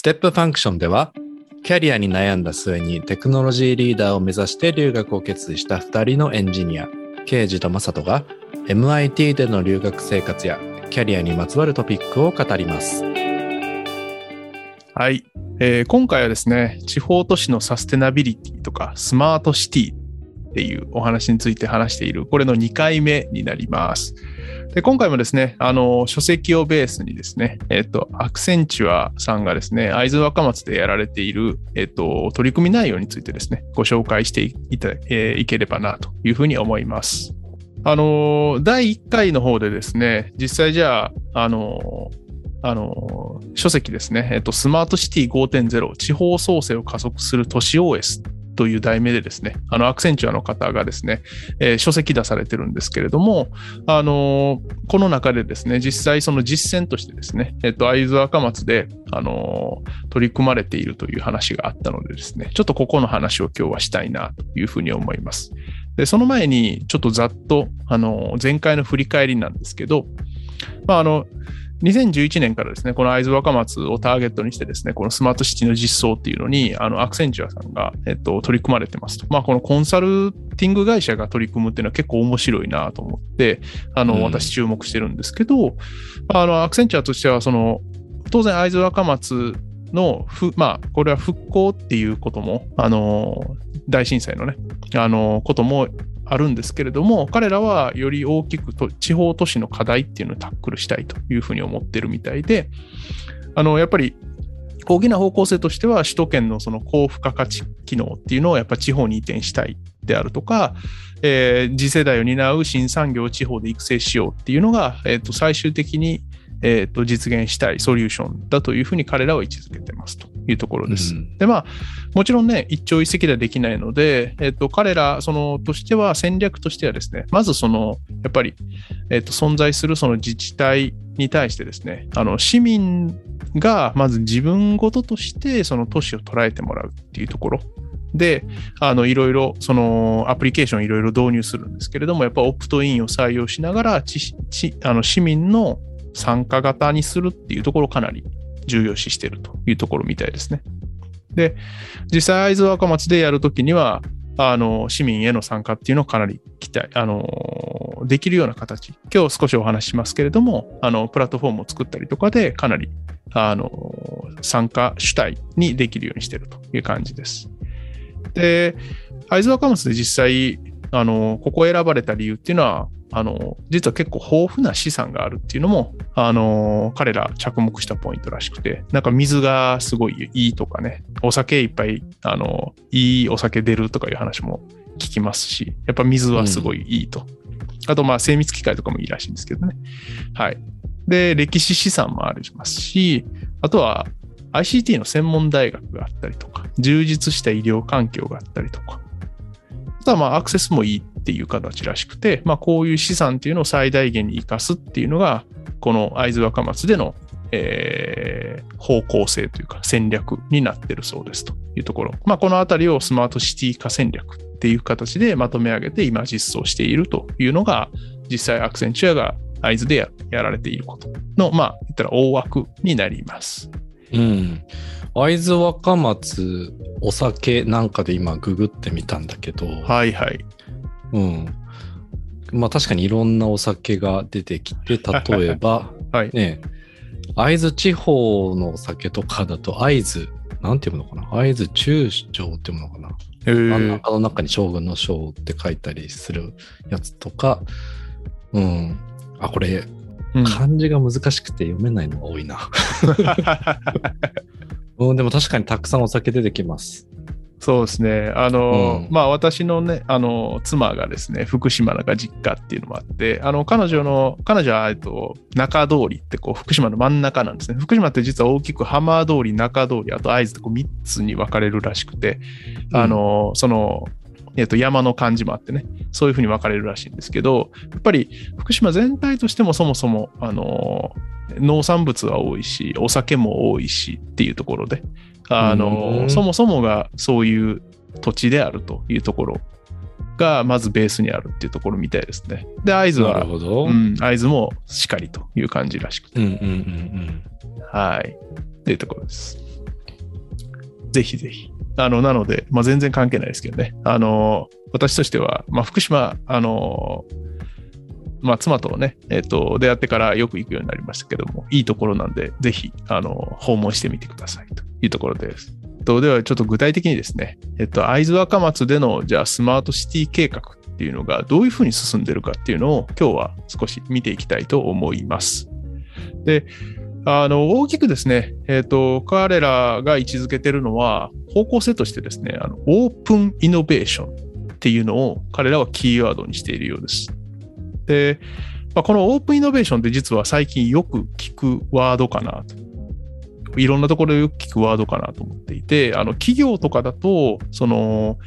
ステップファンクションでは、キャリアに悩んだ末にテクノロジーリーダーを目指して留学を決意した2人のエンジニア、ケイジとマサトが MIT での留学生活やキャリアにまつわるトピックを語ります。はい、えー今回はですね、地方都市のサステナビリティとかスマートシティっていうお話について話している、これの2回目になります。で今回もですね、あの、書籍をベースにですね、えっ、と、アクセンチュアさんがですね、会津若松でやられている、えっ、と、取り組み内容についてですね、ご紹介していた、えーいければなというふうに思います。あの、第1回の方でですね、実際じゃあ、あの、あの、書籍ですね、えっと、スマートシティ5.0地方創生を加速する都市 OS という題名でですね、あの、アクセンチュアの方がですね、えー書籍出されてるんですけれども、あのこの中でですね、実際その実践としてですね、えっと、会津若松で、あの取り組まれているという話があったのでですね、ちょっとここの話を今日はしたいなというふうに思います。で、その前に、ちょっとざっと、あの前回の振り返りなんですけど、まあ、あの、2011年からですね、この会津若松をターゲットにしてですね、このスマートシティの実装っていうのに、あの、アクセンチュアさんが、えっと、取り組まれてますと。まあ、このコンサルティング会社が取り組むっていうのは結構面白いなと思って、あの、うん私注目してるんですけど、あの、アクセンチュアとしては、その、当然会津若松のふ、まあ、これは復興っていうことも、あの、大震災のね、あの、こともあるんですけれども、彼らはより大きくと地方都市の課題っていうのをタックルしたいというふうに思ってるみたいで、あの、やっぱり大きな方向性としては、首都圏のその高付加価値機能っていうのをやっぱ地方に移転したいであるとか、えー次世代を担う新産業を地方で育成しようっていうのが、えーと最終的に、えーと実現したいソリューションだというふうに彼らは位置づけてますというところです。うんで、まあ、もちろんね、一朝一夕ではできないので、えっ、と、彼ら、その、としては、戦略としてはですね、まずその、やっぱり、えっ、と、存在するその自治体に対してですね、あの、市民が、まず自分ごととして、その都市を捉えてもらうっていうところ。で、あの、いろいろ、その、アプリケーションいろいろ導入するんですけれども、やっぱオプトインを採用しながら、ちちあの市民の参加型にするっていうところをかなり重要視しているというところみたいですね。で、実際、会津若松でやるときには、あの、市民への参加っていうのをかなり期待、あの、できるような形、今日少しお話ししますけれども、あの、プラットフォームを作ったりとかで、かなり、あの、参加主体にできるようにしているという感じです。で、会津若松で実際、あの、ここを選ばれた理由っていうのは、あの、実は結構豊富な資産があるっていうのも、あの、彼ら着目したポイントらしくて、なんか水がすごいいいとかね、お酒いっぱい、あの、いいお酒出るとかいう話も聞きますし、やっぱ水はすごいいいと。あと、まあ、精密機械とかもいいらしいんですけどね。はい。で、歴史資産もありますし、あとは ICT の専門大学があったりとか、充実した医療環境があったりとか、あとはまあアクセスもいいっていう形らしくて、まあこういう資産っていうのを最大限に活かすっていうのが、この会津若松での、えー方向性というか戦略になってるそうですというところ。まあこのあたりをスマートシティ化戦略っていう形でまとめ上げて今実装しているというのが、実際アクセンチュアが会津でややられていることの、まあ言ったら大枠になります。うん。会津若松お酒なんかで今ググってみたんだけど、はいはい。うん。まあ確かにいろんなお酒が出てきて、例えば、はい。ね、会津地方のお酒とかだと、会津、なんていうのかな？会津中将っていうのかな？え真んー、中の中に将軍の将って書いたりするやつとか、うん。あ、これ、うん漢字が難しくて読めないのが多いな。うん、でも確かにたくさんお酒出てきます。そうですね。あの、うんまあ私のね、あの、妻がですね、福島が実家っていうのもあって、あの、彼女の、彼女は、えっと、中通りってこう、福島の真ん中なんですね。福島って実は大きく浜通り、中通り、あと会津ってこう3つに分かれるらしくて、あの、その、えっと、山の感じもあってね、そういうふうに分かれるらしいんですけど、やっぱり福島全体としてもそもそも、あの、農産物は多いし、お酒も多いしっていうところで、あうの、んそもそもがそういう土地であるというところが、まずベースにあるっていうところみたいですね。で、会津なるは。ううんん、会津もしっかりという感じらしくて、うんうんうんはい。っていうところです。ぜひぜひ。あの、なので、まあ、全然関係ないですけどね。あの、私としては、まあ、福島、あの、まあ、妻とね、えっ、と、出会ってからよく行くようになりましたけども、いいところなんで、ぜひ、あの、訪問してみてくださいというところです。とでは、ちょっと具体的にですね、えっと、会津若松での、じゃあ、スマートシティ計画っていうのがどういうふうに進んでるかっていうのを、今日は少し見ていきたいと思います。で、あの、大きくですね、えっ、と、彼らが位置づけてるのは、方向性としてですね、あの、オープンイノベーションっていうのを彼らはキーワードにしているようです。で、まあ、このオープンイノベーションって実は最近よく聞くワードかなと。いろんなところでよく聞くワードかなと思っていて、あの、企業とかだと、その、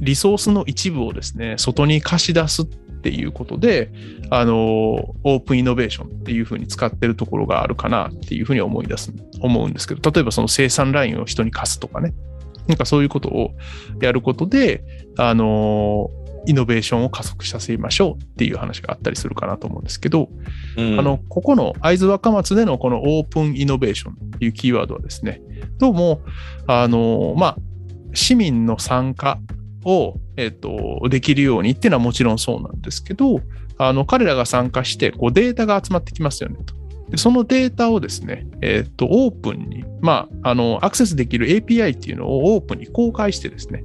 リソースの一部をですね、外に貸し出すっていうことで、あの、オープンイノベーションっていうふうに使ってるところがあるかなっていうふうに思い出す、思うんですけど、例えばその生産ラインを人に貸すとかね、なんかそういうことをやることで、あの、イノベーションを加速させましょうっていう話があったりするかなと思うんですけど、うんあの、ここの会津若松でのこのオープンイノベーションっていうキーワードはですね、どうも、あの、まあ、市民の参加を、えっと、できるようにっていうのはもちろんそうなんですけど、あの、彼らが参加して、こう、データが集まってきますよねと。でそのデータをですね、えっと、オープンに、まあ、あの、アクセスできる API っていうのをオープンに公開してですね、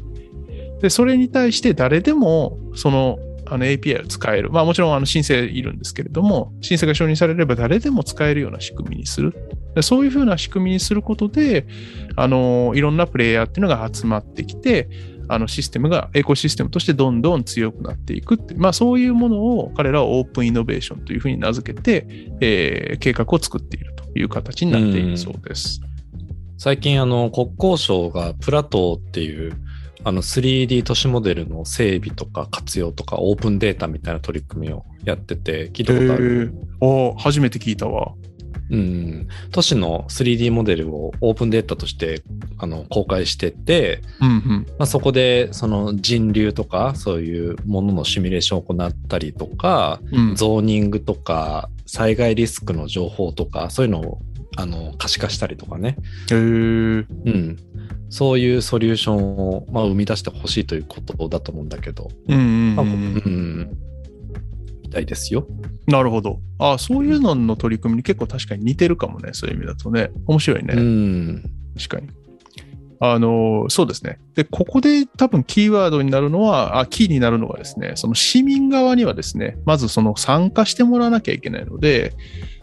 で、それに対して誰でも、その、あの API を使える。まあもちろんあの申請いるんですけれども、申請が承認されれば誰でも使えるような仕組みにする。でそういうふうな仕組みにすることで、あの、いろんなプレイヤーっていうのが集まってきて、あのシステムが、エコシステムとしてどんどん強くなっていくって、まあそういうものを彼らはオープンイノベーションというふうに名付けて、えー計画を作っているという形になっているそうです。最近あの国交省がプラトーっていうあの 3D 都市モデルの整備とか活用とかオープンデータみたいな取り組みをやってて聞いたことある、えー、あ初めて聞いたわ。うん、都市の 3D モデルをオープンデータとしてあの公開してて、うんうん。まあ、そこでその人流とかそういうもののシミュレーションを行ったりとか、うん、ゾーニングとか災害リスクの情報とかそういうのをあの可視化したりとかね、えー、うん、そういうソリューションを、まあ、生み出してほしいということだと思うんだけど、うんうんまあうん。うん。ん、みたいですよ。なるほど。あそういうのの取り組みに結構確かに似てるかもね。そういう意味だとね。面白いね。うん、確かに。あの、そうですね。で、ここで多分キーワードになるのは、あ、キーになるのはですね、その市民側にはですね、まずその参加してもらわなきゃいけないので、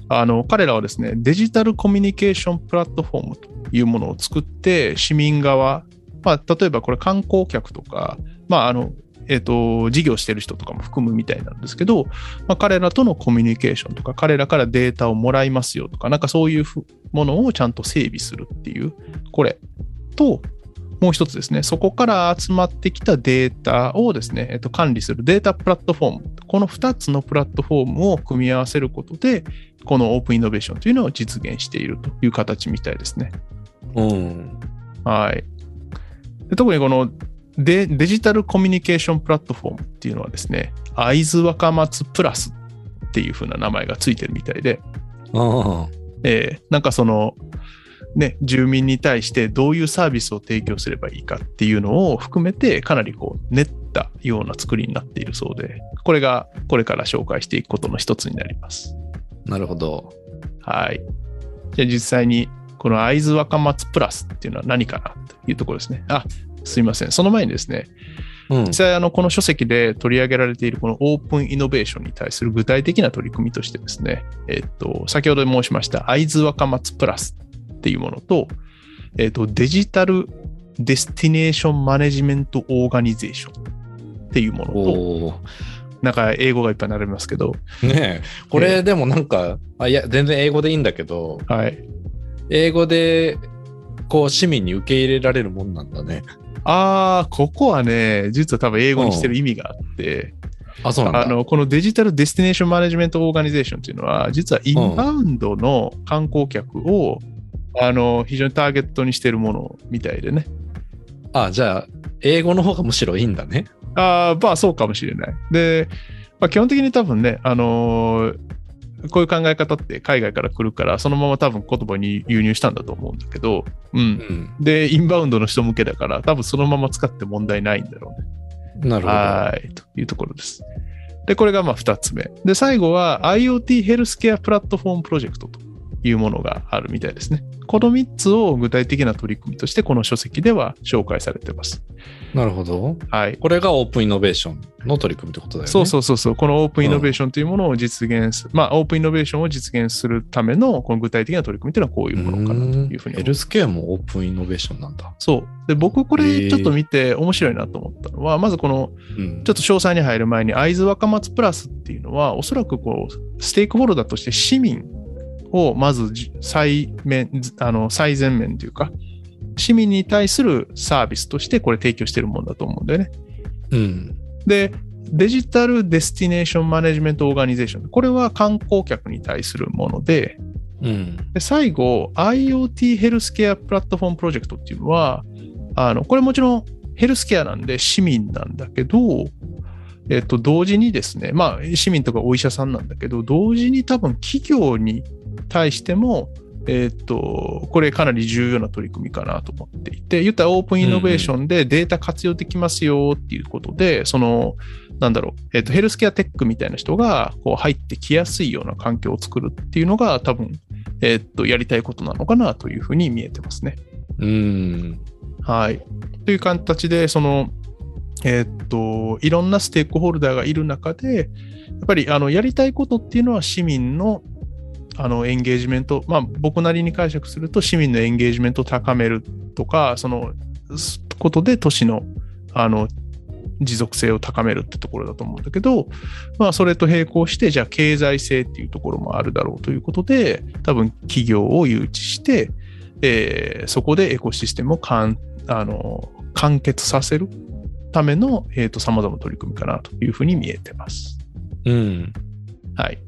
あの、彼らはですね、デジタルコミュニケーションプラットフォームというものを作って、市民側、まあ、例えばこれ観光客とか、まあ、あの、えっ、と、事業してる人とかも含むみたいなんですけど、まあ、彼らとのコミュニケーションとか、彼らからデータをもらいますよとか、なんかそういうふものをちゃんと整備するっていう、これと、もう一つですね、そこから集まってきたデータをですね、えっと、管理するデータプラットフォーム、この2つのプラットフォームを組み合わせることで、このオープンイノベーションというのを実現しているという形みたいですね。うん、はい。で特にこのデデジタルコミュニケーションプラットフォームっていうのはですね、会津若松プラスっていう風な名前がついてるみたいで、あえーなんかその、ね、住民に対してどういうサービスを提供すればいいかっていうのを含めて、かなりこう練ったような作りになっているそうで、これがこれから紹介していくことの一つになります。あ、なるほど。はい。じゃあ実際に、この会津若松プラスっていうのは何かなというところですね。あ、すいません。その前にですね、うん、実際あのこの書籍で取り上げられているこのオープンイノベーションに対する具体的な取り組みとしてですね、えっと、先ほど申しました会津若松プラスっていうものと、えっと、 Digital Destination Management Organization っていうものと、なんか英語がいっぱい並びますけど、ねえこれでもなんか、あいや全然英語でいいんだけどはい。英語でこう市民に受け入れられるもんなんだね。ああ、ここはね、実は多分英語にしてる意味があって、あそうなんだ。あの、この Digital Destination Management Organization っていうのは、実はインバウンドの観光客を、あの、非常にターゲットにしてるものみたいでね。あじゃあ英語の方がむしろいいんだね。ああ、まあそうかもしれない。で、まあ、基本的に多分ね、あのーこういう考え方って海外から来るから、そのまま多分言葉に輸入したんだと思うんだけど、うん。うん。で、インバウンドの人向けだから、多分そのまま使って問題ないんだろうね。なるほど。はい。というところです。で、これがまあ2つ目。で、最後は IoT ヘルスケアプラットフォームプロジェクトというものがあるみたいですね。この3つを具体的な取り組みとして、この書籍では紹介されてます。なるほど。はい。これがオープンイノベーションの取り組みってことだよね。そうそうそうそう、このオープンイノベーションというものを実現する、まあ、オープンイノベーションを実現するための、この具体的な取り組みというのはこういうものかなというふうにヘルスケアもオープンイノベーションなんだ。そう。で、僕これちょっと見て面白いなと思ったのは、まずこの、うんちょっと詳細に入る前に、会津若松プラスっていうのは、おそらくこう、ステークホルダーとして市民をまずじ最面、あの、最前面というか、市民に対するサービスとしてこれ提供してるもんだと思うんだよね。うん。で、 Digital Destination Management Organization。これは観光客に対するもので、うん。で最後、IoT ヘルスケアプラットフォームプロジェクトっていうのは、あの、これもちろんヘルスケアなんで市民なんだけど、えっと、同時にですね、まあ、市民とかお医者さんなんだけど、同時に多分企業に対しても、えっと、これかなり重要な取り組みかなと思っていて、言ったらオープンイノベーションでデータ活用できますよっていうことで、その、なんだろう、えっと、ヘルスケアテックみたいな人がこう入ってきやすいような環境を作るっていうのが多分、えっと、やりたいことなのかなというふうに見えてますね。うん。はい。という形で、その、えーっと、いろんなステークホルダーがいる中で、やっぱりあのやりたいことっていうのは市民のあのエンゲージメント、まあ僕なりに解釈すると市民のエンゲージメントを高めるとか、そのすことで都市のあの持続性を高めるってところだと思うんだけど、まあそれと並行して、じゃあ経済性っていうところもあるだろうということで、多分企業を誘致して、えーそこでエコシステムをかんあの完結させるための、えー、と様々な取り組みかなというふうに見えてます。うん。はい。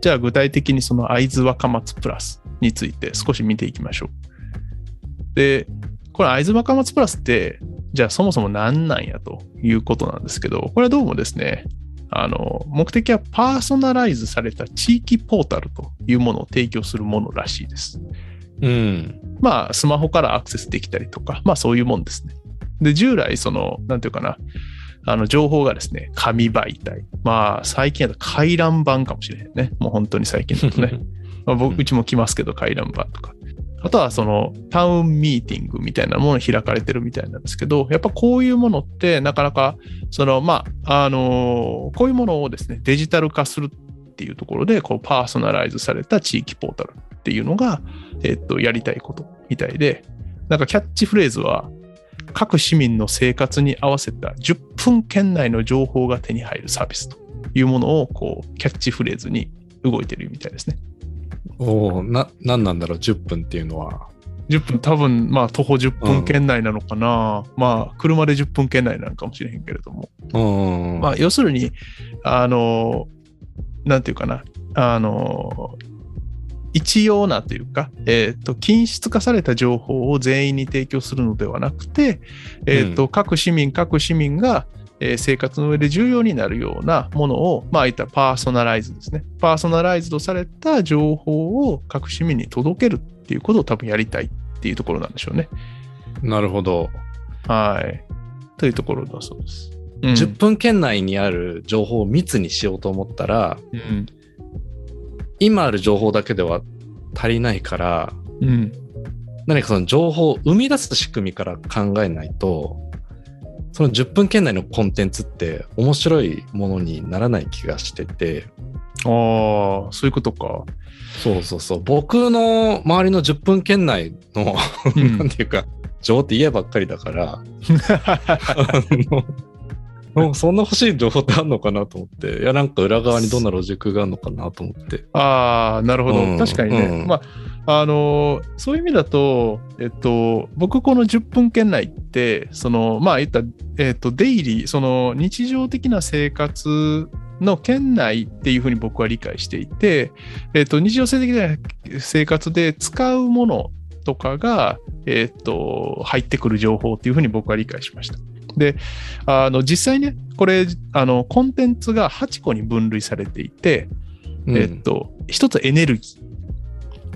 じゃあ具体的にその会津若松プラスについて少し見ていきましょう。で、これ会津若松プラスって、じゃあそもそも何なんやということなんですけど、これはどうもですね、あの、目的はパーソナライズされた地域ポータルというものを提供するものらしいです。うん。まあ、スマホからアクセスできたりとか、まあそういうもんですね。で、従来、その、なんていうかな、あの、情報がですね、紙媒体。まあ、最近だと回覧板かもしれへんね。もう本当に最近だとね。まあ、僕、うちも来ますけど、回覧板とか。あとは、その、タウンミーティングみたいなもの開かれてるみたいなんですけど、やっぱこういうものって、なかなか、その、まあ、あのこういうものをですね、デジタル化するっていうところで、こう、パーソナライズされた地域ポータルっていうのが、えっと、やりたいことみたいで、なんかキャッチフレーズは、各市民の生活に合わせた10分圏内の情報が手に入るサービスというものを、こう、キャッチフレーズに動いてるみたいですね。おおな、なんなんだろう、10分っていうのは。10分、多分、まあ、徒歩10分圏内なのかな。まあ、車で10分圏内なのかもしれへんけれども。うん。まあ、要するに、あの、なんていうかな、あの、一様なというか、えっ、と、均質化された情報を全員に提供するのではなくて、えっ、と、各市民、各市民が、えー生活の上で重要になるようなものを、まあ、いったパーソナライズですね。パーソナライズドされた情報を各市民に届けるっていうことを多分やりたいっていうところなんでしょうね。なるほど。はい。というところだそうです。うん10分圏内にある情報を密にしようと思ったら、うん。今ある情報だけでは足りないから、うん。何かその情報を生み出す仕組みから考えないと、その10分圏内のコンテンツって面白いものにならない気がしてて、ああ、そういうことか。そうそうそう。僕の周りの10分圏内の、うん なんていうか、情報って家ばっかりだから、もうそんな欲しい情報ってあるのかなと思って、いや、なんか裏側にどんなロジックがあるのかなと思って。ああ、なるほど。うん確かにね。うんまあ、あのーそういう意味だと、えっと、僕この10分圏内って、その、まあ言った、えっと、デイリー、その日常的な生活の圏内っていうふうに僕は理解していて、えっと、日常的な生活で使うものとかが、えっと、入ってくる情報っていうふうに僕は理解しました。で、あの、実際ね、これ、あの、コンテンツが8個に分類されていて、うんえっと、一つエネルギ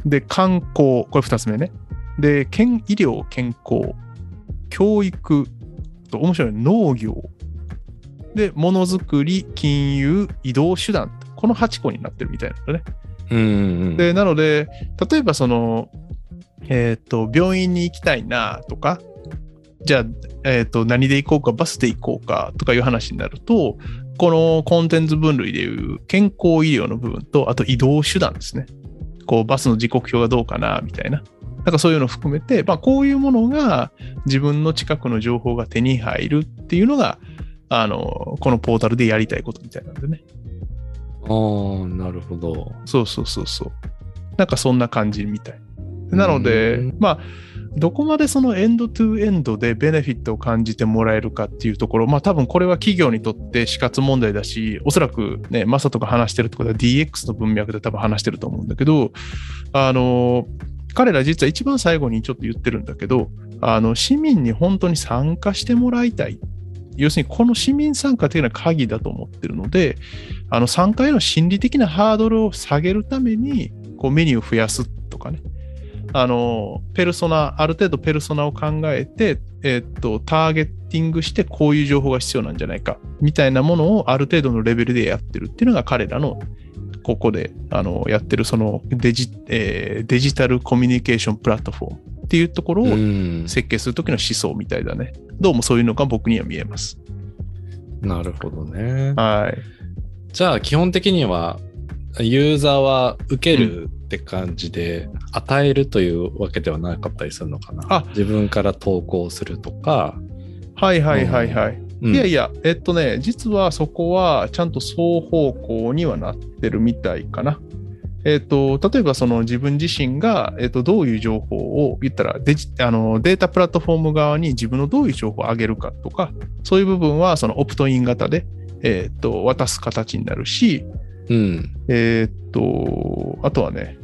ー。で、観光、これ二つ目ね。で、健医療、健康、教育、と面白い農業。で、ものづくり、金融、移動手段。この8個になってるみたいなんだね。うんうん。で、なので、例えばその、えっ、と、病院に行きたいなとか、じゃあ、えっ、と、何で行こうか、バスで行こうかとかいう話になると、このコンテンツ分類でいう健康医療の部分と、あと移動手段ですね。こう、バスの時刻表がどうかな、みたいな。なんかそういうのを含めて、まあ、こういうものが自分の近くの情報が手に入るっていうのが、あの、このポータルでやりたいことみたいなんでね。ああ、なるほど。そうそうそうそう。なんかそんな感じみたい。なのでうん、まあ、どこまでそのエンドトゥエンドでベネフィットを感じてもらえるかっていうところ、まあ多分これは企業にとって死活問題だし、おそらくね、マサとか話してるってことは DX の文脈で多分話してると思うんだけど、あの、彼ら実は一番最後にちょっと言ってるんだけど、あの、市民に本当に参加してもらいたい。要するにこの市民参加というのは鍵だと思ってるので、あの参加への心理的なハードルを下げるために、こうメニューを増やすとかね。あの、ペルソナ、ある程度ペルソナを考えて、えっと、ターゲティングしてこういう情報が必要なんじゃないか、みたいなものをある程度のレベルでやってるっていうのが彼らの、ここで、あの、やってるそのデジ、えーデジタルコミュニケーションプラットフォームっていうところをうん。設計するときの思想みたいだね。どうもそういうのが僕には見えます。なるほどね。はい。じゃあ、基本的には、ユーザーは受けるって感じで、与えるというわけではなかったりするのかな。あ自分から投稿するとか。はいはいはいはい。うんいやいや、えっとね、実はそこはちゃんと双方向にはなってるみたいかな。えっと、例えばその自分自身が、えっと、どういう情報を言ったらデジあのデータプラットフォーム側に自分のどういう情報を上げるかとか、そういう部分はそのオプトイン型で、えっと、渡す形になるし、うん。えっと、あとはね、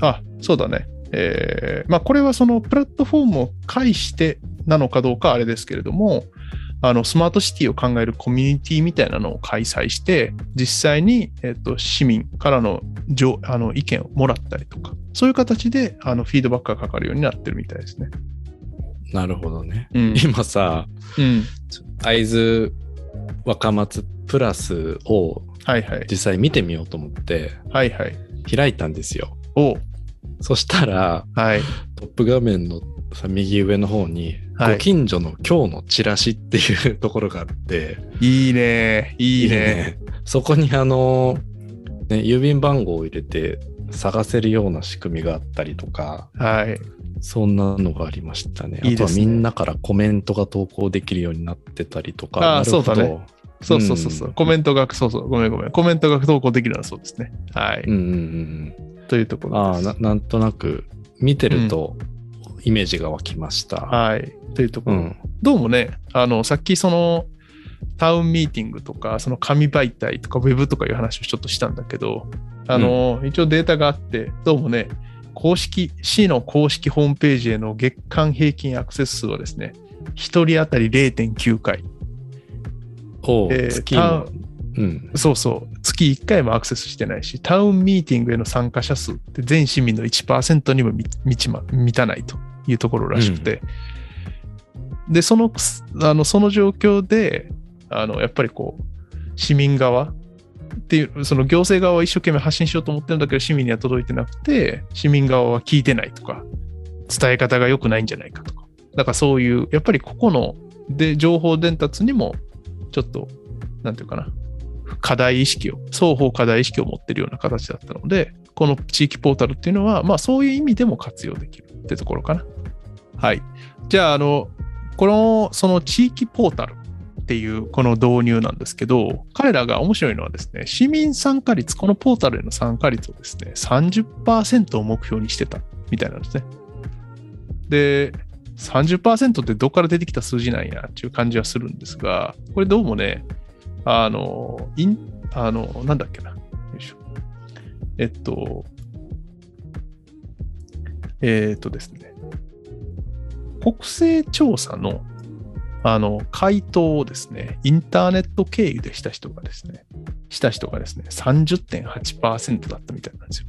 あ、そうだね。えーまあ、これはそのプラットフォームを介してなのかどうかはあれですけれども、あのスマートシティを考えるコミュニティみたいなのを開催して、実際に、えっと市民からの情あの意見をもらったりとか、そういう形であのフィードバックがかかるようになってるみたいですね。なるほどね。うん。今さ、うん、会津若松プラスをはいはい。実際見てみようと思ってはいはい。開いたんですよ。おそしたら、はい。トップ画面のさ右上の方に、はいご近所の今日のチラシっていうところがあって、いいね。いいね。そこにあの、ね、郵便番号を入れて探せるような仕組みがあったりとか、はい。そんなのがありましたね。いいねあとはみんなからコメントが投稿できるようになってたりとか。あそうだねそうそうそうそう、うんコメントが、そうそう、ごめんごめん。コメントが投稿できるのはそうですね。はい。うんうんうんというとこうん。ああ、ろです。ななんとなく見てるとイメージが湧きました。はい。というところ。うん。どうもね、あの、さっきその、タウンミーティングとか、その紙媒体とか、ウェブとかいう話をちょっとしたんだけど、あの、一応データがあって、どうもね、公式、市の公式ホームページへの月間平均アクセス数はですね、1人当たり0.9回。おうえー。うん。そうそう、月1回もアクセスしてないし、タウンミーティングへの参加者数って全市民の1%にも満満ちま満たないというところらしくて、で、その、あのその状況で、あの、やっぱりこう、市民側っていう、その行政側は一生懸命発信しようと思ってるんだけど、市民には届いてなくて、市民側は聞いてないとか、伝え方が良くないんじゃないかとか。だからそういう、やっぱりここの、で、情報伝達にも、ちょっと、なんていうかな、課題意識を、双方課題意識を持ってるような形だったので、この地域ポータルっていうのは、まあそういう意味でも活用できるってところかな。はい。じゃあ、あの、この、その地域ポータルっていうこの導入なんですけど、彼らが面白いのはですね、市民参加率、このポータルへの参加率をですね、30%を目標にしてたみたいなんですね。で、30%ってどこから出てきた数字なんやっていう感じはするんですが、これどうもね、あの、イン、あの、なんだっけな。よいしょ。えっと、えっとですね。国勢調査の、あの、回答をですね、インターネット経由でした人がですね、した人がですね、30.8%だったみたいなんですよ。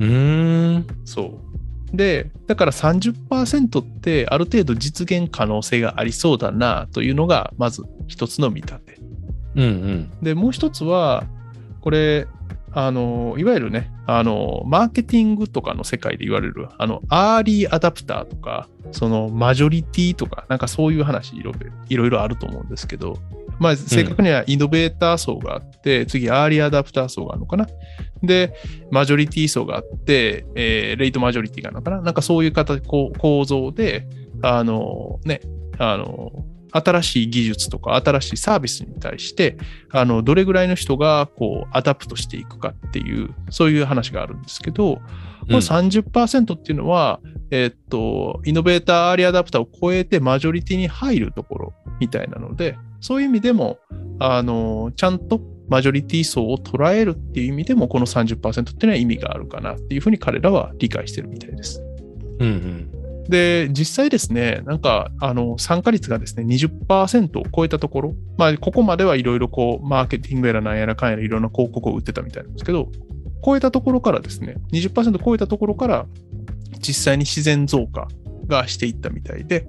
うーん。そう。で、だから30%ってある程度実現可能性がありそうだなというのが、まず一つの見立て。うんうん。で、もう一つは、これ、あの、いわゆるね、あの、マーケティングとかの世界で言われる、あの、アーリーアダプターとか、その、マジョリティとか、なんかそういう話いろいろいろいろあると思うんですけど、まあ、正確にはイノベーター層があって、次、アーリーアダプター層があるのかな。で、マジョリティ層があって、えーレイトマジョリティがあるのかな。なんかそういう形、こう構造で、あの、ね、あの、新しい技術とか新しいサービスに対して、あの、どれぐらいの人が、こう、アダプトしていくかっていう、そういう話があるんですけど、この30%っていうのは、えーっと、イノベーター、アーリーアダプターを超えてマジョリティに入るところみたいなので、そういう意味でも、あの、ちゃんとマジョリティ層を捉えるっていう意味でも、この30%っていうのは意味があるかなっていうふうに彼らは理解してるみたいです。うんうん。で、実際ですね、なんか、あの、参加率がですね、20%を超えたところ、まあ、ここまではいろいろこう、マーケティングやらなんやらかんやらいろんな広告を打ってたみたいなんですけど、超えたところからですね、20%超えたところから、実際に自然増加がしていったみたいで、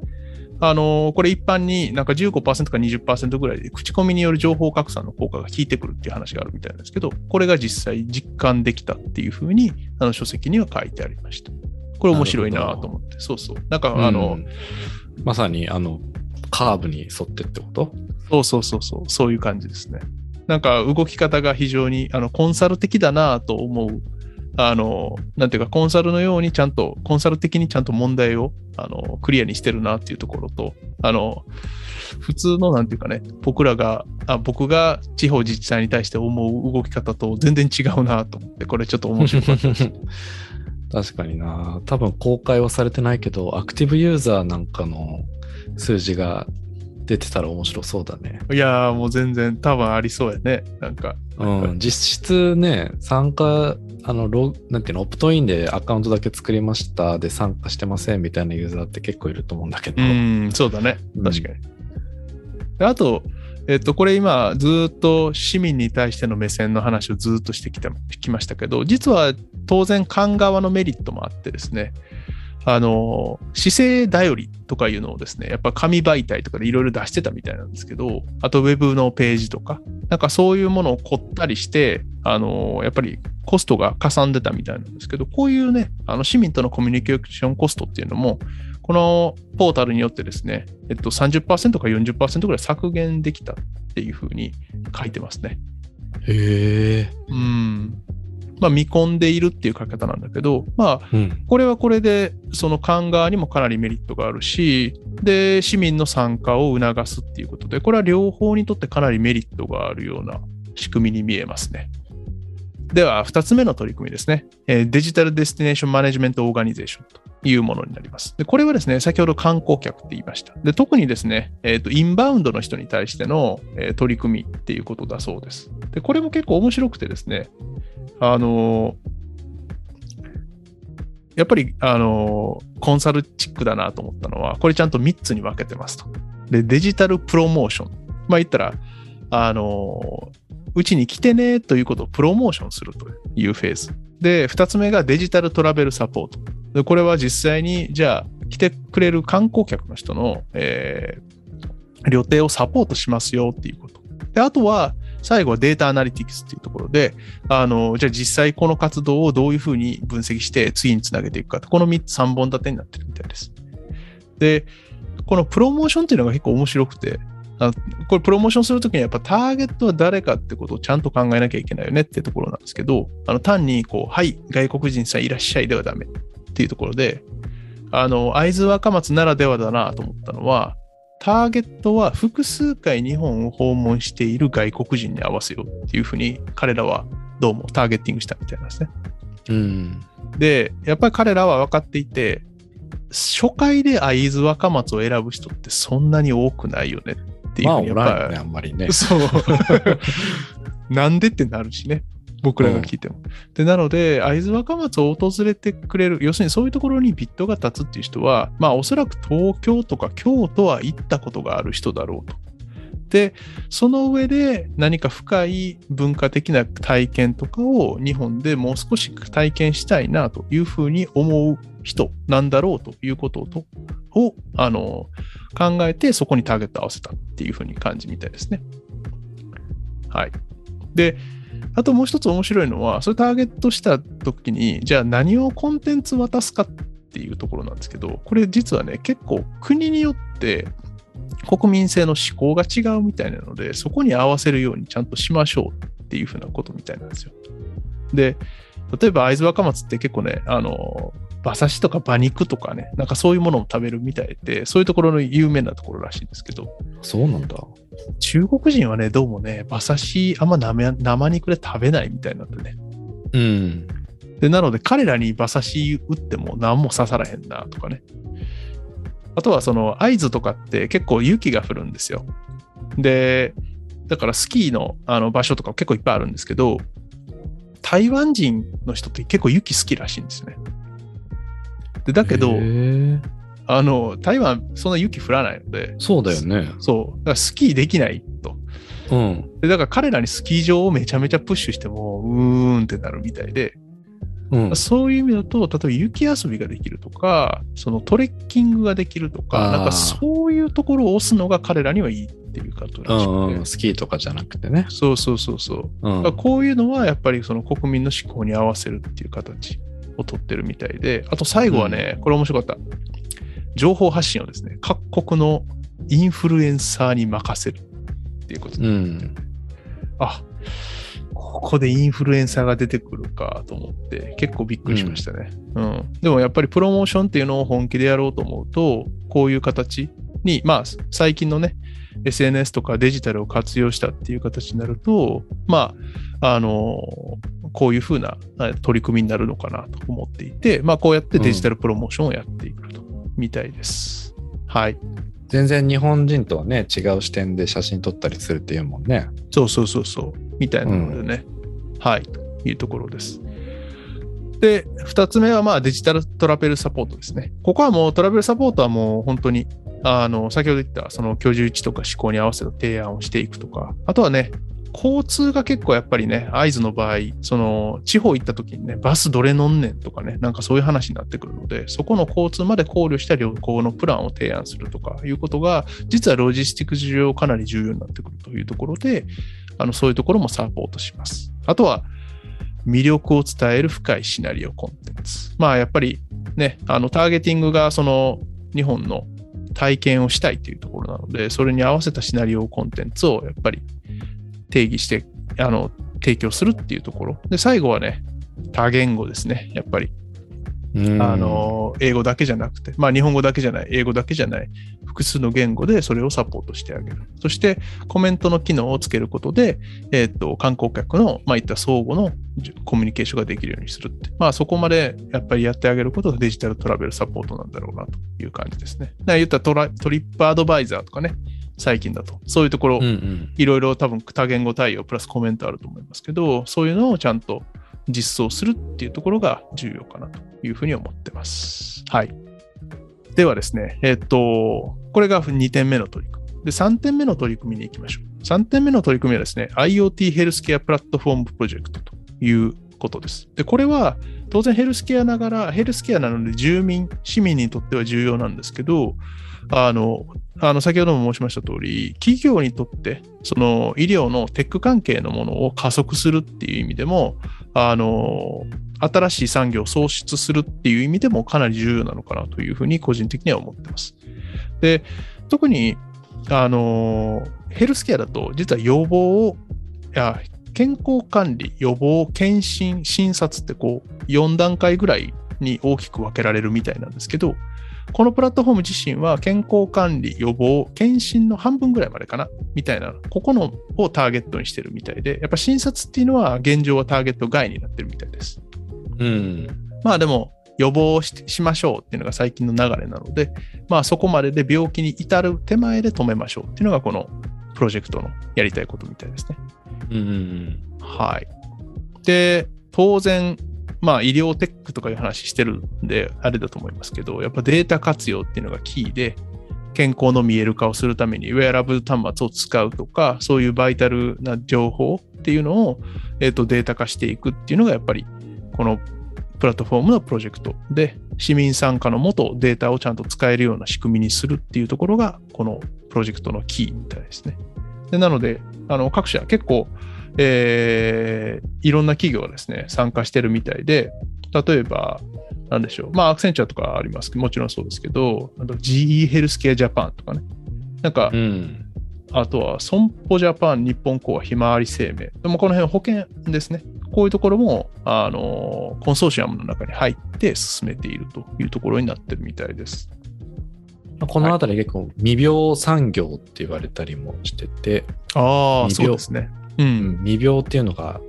あのこれ一般になんか15%か20%ぐらいで口コミによる情報拡散の効果が効いてくるっていう話があるみたいなんですけど、これが実際実感できたっていうふうに、あの書籍には書いてありました。これ面白いなと思って、そうそう。なんかあの、うんまさにあの、カーブに沿ってってこと？そうそうそうそう、そういう感じですね。なんか動き方が非常にあのコンサル的だなと思う。あの、なんていうか、コンサルのようにちゃんと、コンサル的にちゃんと問題をあのクリアにしてるなっていうところと、あの、普通のなんていうかね、僕らが、あ僕が地方自治体に対して思う動き方と全然違うなと思って、これちょっと面白かったです。確かにな。多分公開はされてないけど、アクティブユーザーなんかの数字が出てたら面白そうだね。いやーもう全然多分ありそうやね。なんか。うん、実質ね、参加、あの、ログなんていうの、オプトインでアカウントだけ作りましたで参加してませんみたいなユーザーって結構いると思うんだけど。うん、そうだね。うん確かに。であと、えっと、これ今、ずーっと市民に対しての目線の話をずーっとしてきてきましたけど、実は当然、官側のメリットもあってですね、あの、姿勢頼りとかいうのをですね、やっぱ紙媒体とかでいろいろ出してたみたいなんですけど、あとウェブのページとか、なんかそういうものを凝ったりして、あの、やっぱりコストがかさんでたみたいなんですけど、こういうね、あの市民とのコミュニケーションコストっていうのも、このポータルによってですね、えっと、30%か40%ぐらい削減できたっていうふうに書いてますね。へえ。うん。まあ、見込んでいるっていう書き方なんだけど、まあ、うん。これはこれで、その官側にもかなりメリットがあるし、で、市民の参加を促すっていうことで、これは両方にとってかなりメリットがあるような仕組みに見えますね。では、二つ目の取り組みですね。えー Digital Destination Management Organization というものになります。で、これはですね、先ほど観光客って言いました。で、特にですね、えっ、と、インバウンドの人に対しての、えー取り組みっていうことだそうです。で、これも結構面白くてですね、あのやっぱり、あのコンサルチックだなと思ったのは、これちゃんと3つに分けてますと。で、デジタルプロモーション。まあ言ったら、あのーうちに来てねということをプロモーションするというフェーズ。で、2つ目がデジタルトラベルサポート。で、これは実際に、じゃあ、来てくれる観光客の人の、えー旅程をサポートしますよっていうこと。で、あとは、最後はデータアナリティクスっていうところで、あの、じゃあ実際この活動をどういうふうに分析して次につなげていくかと、この3つ3本立てになってるみたいです。で、このプロモーションっていうのが結構面白くて、あこれプロモーションするときにやっぱターゲットは誰かってことをちゃんと考えなきゃいけないよねってところなんですけど、あの単にこう、はい、外国人さんいらっしゃいではダメっていうところで、あの、会津若松ならではだなと思ったのは、ターゲットは複数回日本を訪問している外国人に合わせようっていうふうに彼らはどうもターゲッティングしたみたいなんですね。うん。で、やっぱり彼らは分かっていて、初回で会津若松を選ぶ人ってそんなに多くないよねっていうまあ、ふうにやっぱおらんよね、あんまりね。そう。なんでってなるしね。僕らが聞いても。で、なので、会津若松を訪れてくれる、要するにそういうところにビットが立つっていう人は、まあおそらく東京とか京都は行ったことがある人だろうと。で、その上で何か深い文化的な体験とかを日本でもう少し体験したいなというふうに思う人なんだろうということとをあの考えてそこにターゲットを合わせたっていうふうに感じみたいですね。はい。で、あともう一つ面白いのは、それターゲットした時に、じゃあ何をコンテンツ渡すかっていうところなんですけど、これ実はね、結構国によって国民性の思考が違うみたいなので、そこに合わせるようにちゃんとしましょうっていうふうなことみたいなんですよ。で、例えば会津若松って結構ね、あの、馬刺しとか馬肉とかね、なんかそういうものを食べるみたいで、そういうところの有名なところらしいんですけど、そうなんだ。中国人はね、どうもね、馬刺しあんま生生肉で食べないみたいなんでね。うん。で、なので彼らに馬刺し打っても何も刺さらへんなとかね。あとはその合図とかって結構雪が降るんですよ。で、だからスキーのあの場所とか結構いっぱいあるんですけど、台湾人の人って結構雪好きらしいんですね。でだけどあの、台湾そんな雪降らないので、そうだよね。そう、だからスキーできないと。うん。で、だから彼らにスキー場をめちゃめちゃプッシュしても、うーんってなるみたいで、うん。そういう意味だと、例えば雪遊びができるとか、そのトレッキングができるとか、なんかそういうところを押すのが彼らにはいいっていうことう。んうん、スキーとかじゃなくてね。そうそうそうそう。うんこういうのはやっぱりその国民の思考に合わせるっていう形を取ってるみたいで、あと最後はね、これ面白かった。情報発信をですね、各国のインフルエンサーに任せるっていうことでうん。あ、ここでインフルエンサーが出てくるかと思って、結構びっくりしましたね。うん。でもやっぱりプロモーションっていうのを本気でやろうと思うと、こういう形に、まあ、最近のね、SNS とかデジタルを活用したっていう形になると、まあ、あの、こういうふうなあ取り組みになるのかなと思っていて、まあ、こうやってデジタルプロモーションをやっていくと、みたいです。はい。全然日本人とはね、違う視点で写真撮ったりするっていうもんね。そうそうそうそう、みたいなのでね、はい、というところです。で、二つ目はまあデジタルトラベルサポートですね。ここはもうトラベルサポートはもう本当に、あの、先ほど言ったその居住地とか思考に合わせた提案をしていくとか、あとはね、交通が結構やっぱりね、合図の場合、その地方行った時にね、バスどれ乗んねんとかね、なんかそういう話になってくるので、そこの交通まで考慮した旅行のプランを提案するとかいうことが、実はロジスティック事情かなり重要になってくるというところで、あのそういうところもサポートします。あとは、魅力を伝える深いシナリオコンテンツ。まあやっぱりね、あのターゲティングがその日本の体験をしたいというところなので、それに合わせたシナリオコンテンツをやっぱり定義して、あの、提供するっていうところ。で、最後はね、多言語ですね。やっぱり、うんあ、の、英語だけじゃなくて、まあ日本語だけじゃない、英語だけじゃない、複数の言語でそれをサポートしてあげる。そして、コメントの機能をつけることで、えっ、と、観光客の、まあ、いった相互のじコミュニケーションができるようにするって。まあ、そこまでやっぱりやってあげることがデジタルトラベルサポートなんだろうなという感じですね。だから言ったらトラトリップアドバイザーとかね、最近だと。そういうところ。いろいろ多分多言語対応プラスコメントあると思いますけど、そういうのをちゃんと実装するっていうところが重要かなというふうに思ってます。はい。ではですね、えっと、これが2点目の取り組み。で、3点目の取り組みに行きましょう。3点目の取り組みはですね、IoT ヘルスケアプラットフォームプロジェクトということです。で、これは当然ヘルスケアながら、ヘルスケアなので住民、市民にとっては重要なんですけど、あの、あの先ほども申しました通り、企業にとって、その医療のテック関係のものを加速するっていう意味でも、あの、新しい産業を創出するっていう意味でもかなり重要なのかなというふうに個人的には思ってます。で、特に、あの、ヘルスケアだと、実は予防を、いや、健康管理、予防、検診、診察ってこう、4段階ぐらいに大きく分けられるみたいなんですけど、このプラットフォーム自身は健康管理、予防、検診の半分ぐらいまでかなみたいな、ここのをターゲットにしてるみたいで、やっぱ診察っていうのは現状はターゲット外になってるみたいです。うん。まあでも、予防ししましょうっていうのが最近の流れなので、まあそこまでで病気に至る手前で止めましょうっていうのがこのプロジェクトのやりたいことみたいですね。うんうんはい。で、当然、まあ医療テックとかいう話してるんで、あれだと思いますけど、やっぱデータ活用っていうのがキーで、健康の見える化をするためにウェアラブル端末を使うとか、そういうバイタルな情報っていうのを、えー、とデータ化していくっていうのがやっぱりこのプラットフォームのプロジェクトで市民参加のもとデータをちゃんと使えるような仕組みにするっていうところがこのプロジェクトのキーみたいですね。でなのであの各社結構、えー、いろんな企業がですね参加してるみたいで例えばなんでしょう。まあ、アクセンチャーとかありますけど、もちろんそうですけど、あと GE ヘルスケアジャパンとかね。なんか、うん、あとは損保ジャパン、日本コア、ひまわり生命。でもこの辺保険ですね。こういうところも、あの、コンソーシアムの中に入って進めているというところになってるみたいです。このあたり結構未病産業って言われたりもしてて、ああ、そうですね。うん。未病っていうのが、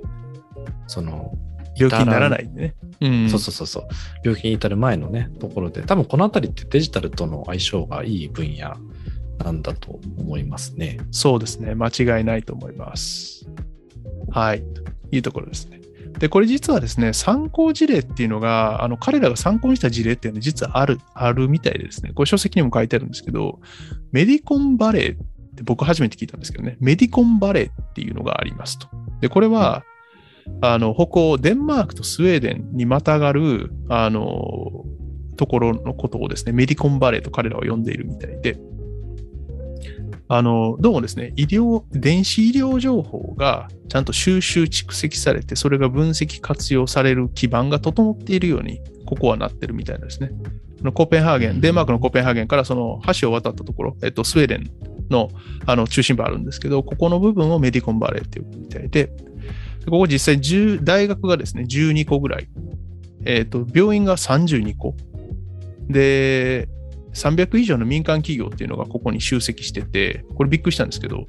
その、病気にならないね。うん、そうそうそうそう。病気に至る前のね、ところで、多分このあたりってデジタルとの相性がいい分野なんだと思いますね。そうですね。間違いないと思います。はい。いいところですね。で、これ実はですね、参考事例っていうのが、あの、彼らが参考にした事例っていうのは実はある、あるみたいでですね、これ書籍にも書いてあるんですけど、メディコンバレーって僕初めて聞いたんですけどね、メディコンバレーっていうのがありますと。で、これは、あの、北欧、デンマークとスウェーデンにまたがる、あの、ところのことをですね、メディコンバレーと彼らは呼んでいるみたいで、あの、どうもですね、医療、電子医療情報がちゃんと収集蓄積されて、それが分析活用される基盤が整っているように、ここはなってるみたいですね。コペンハーゲン、デンマークのコペンハーゲンからその橋を渡ったところ、えっと、スウェーデンのあの中心部あるんですけど、ここの部分をメディコンバレーっていうみたいで、ここ実際10大学がですね、12個ぐらい。えっ、ー、と、病院が32個。で、300以上の民間企業っていうのがここに集積してて、これびっくりしたんですけど、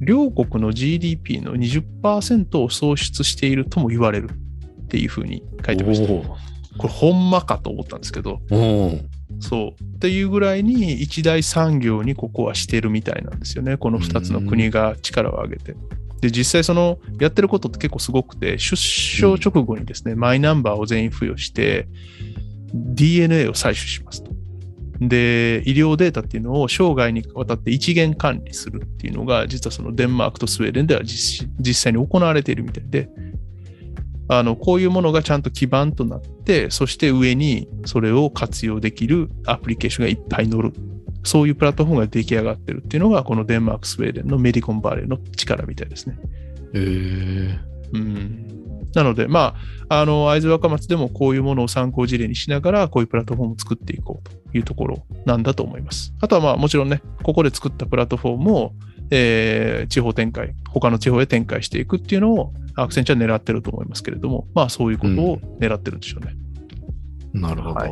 両国の GDP の20%を創出しているとも言われるっていうふうに書いてました。これほんまかと思ったんですけど、そう。っていうぐらいに一大産業にここはしてるみたいなんですよね。この2つの国が力を上げて。で、実際そのやってることって結構すごくて、出生直後にですね、うん、マイナンバーを全員付与して、DNA を採取しますと。で、医療データっていうのを生涯にわたって一元管理するっていうのが、実はそのデンマークとスウェーデンでは実際に行われているみたいで、あの、こういうものがちゃんと基盤となって、そして上にそれを活用できるアプリケーションがいっぱい載るそういうプラットフォームが出来上がってるっていうのが、このデンマーク、スウェーデンのメディコンバレーの力みたいですね。へーうん、なので、まあ、あの、会津若松でもこういうものを参考事例にしながら、こういうプラットフォームを作っていこうというところなんだと思います。あとは、まあ、もちろんね、ここで作ったプラットフォームを、えー、地方展開、他の地方へ展開していくっていうのを、アクセンチャー狙ってると思いますけれども、まあ、そういうことを狙ってるんでしょうね。うん、なるほど、は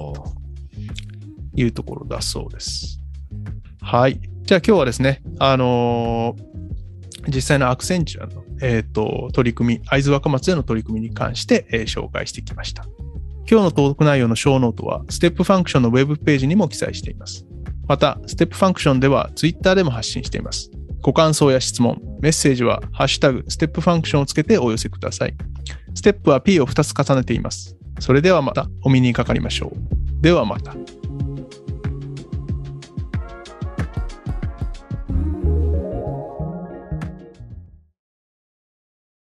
い。いうところだそうです。はい。じゃあ今日はですね、あのー、実際のアクセンチュアの、えーと、取り組み、会津若松での取り組みに関して、えー、紹介してきました。今日のトーク内容のショーノートは、ステップファンクションのウェブページにも記載しています。また、ステップファンクションでは Twitter でも発信しています。ご感想や質問、メッセージは、ハッシュタグ、ステップファンクションをつけてお寄せください。ステップは P を2つ重ねています。それではまたお目にかかりましょう。ではまた。